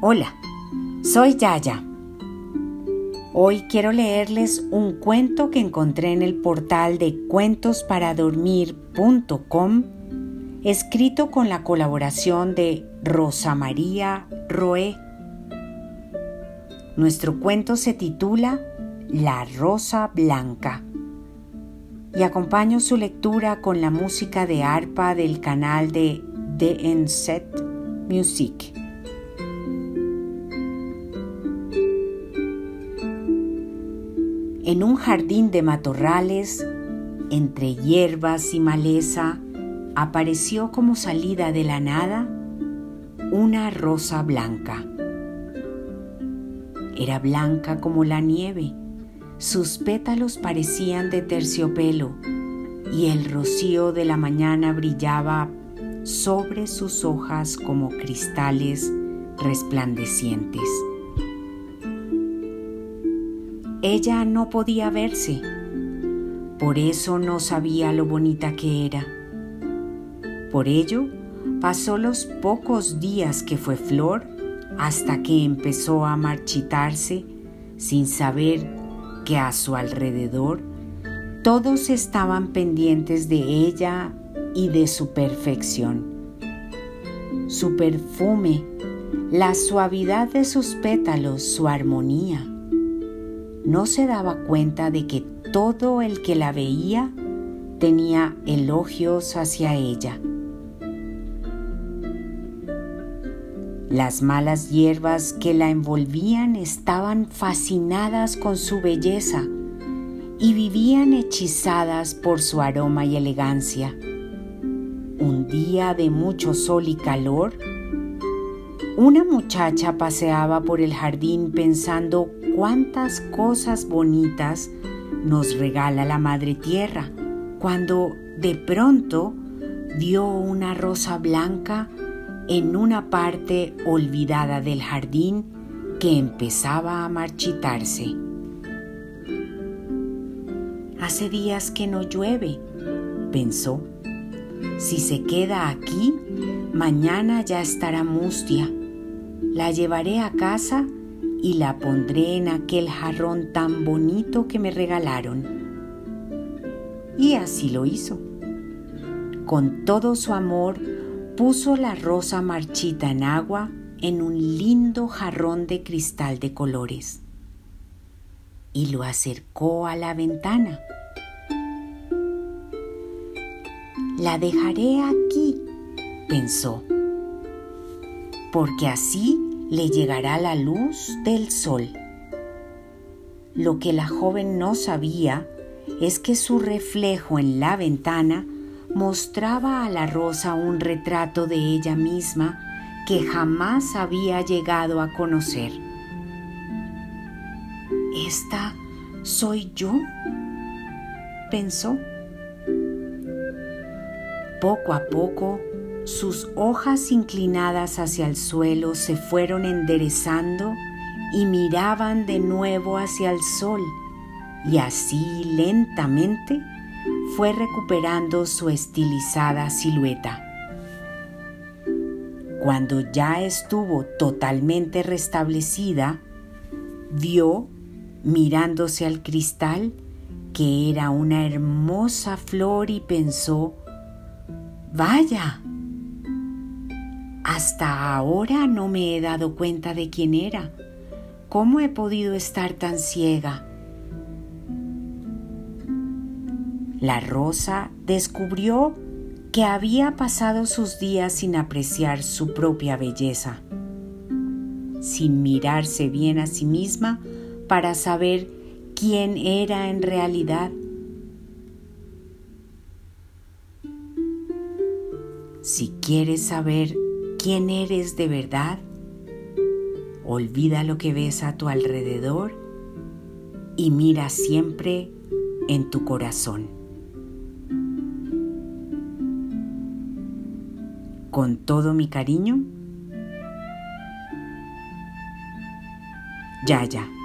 Hola, soy Yaya. Hoy quiero leerles un cuento que encontré en el portal de cuentosparadormir.com, escrito con la colaboración de Rosa María Roé. Nuestro cuento se titula La Rosa Blanca y acompaño su lectura con la música de arpa del canal de DNZ Music. En un jardín de matorrales, entre hierbas y maleza, apareció como salida de la nada una rosa blanca. Era blanca como la nieve, sus pétalos parecían de terciopelo y el rocío de la mañana brillaba sobre sus hojas como cristales resplandecientes. Ella no podía verse, por eso no sabía lo bonita que era. Por ello, pasó los pocos días que fue flor hasta que empezó a marchitarse sin saber que a su alrededor todos estaban pendientes de ella y de su perfección. Su perfume, la suavidad de sus pétalos, su armonía no se daba cuenta de que todo el que la veía tenía elogios hacia ella. Las malas hierbas que la envolvían estaban fascinadas con su belleza y vivían hechizadas por su aroma y elegancia. Un día de mucho sol y calor, una muchacha paseaba por el jardín pensando cuántas cosas bonitas nos regala la Madre Tierra, cuando de pronto vio una rosa blanca en una parte olvidada del jardín que empezaba a marchitarse. Hace días que no llueve, pensó. Si se queda aquí, mañana ya estará mustia. La llevaré a casa y la pondré en aquel jarrón tan bonito que me regalaron. Y así lo hizo. Con todo su amor puso la rosa marchita en agua en un lindo jarrón de cristal de colores y lo acercó a la ventana. La dejaré aquí, pensó, porque así le llegará la luz del sol. Lo que la joven no sabía es que su reflejo en la ventana mostraba a la rosa un retrato de ella misma que jamás había llegado a conocer. ¿Esta soy yo? pensó. Poco a poco sus hojas inclinadas hacia el suelo se fueron enderezando y miraban de nuevo hacia el sol, y así lentamente fue recuperando su estilizada silueta. Cuando ya estuvo totalmente restablecida, vio, mirándose al cristal, que era una hermosa flor y pensó, vaya, hasta ahora no me he dado cuenta de quién era. ¿Cómo he podido estar tan ciega? La rosa descubrió que había pasado sus días sin apreciar su propia belleza, sin mirarse bien a sí misma para saber quién era en realidad. Si quieres saber quién eres de verdad, olvida lo que ves a tu alrededor y mira siempre en tu corazón. Con todo mi cariño, Yaya.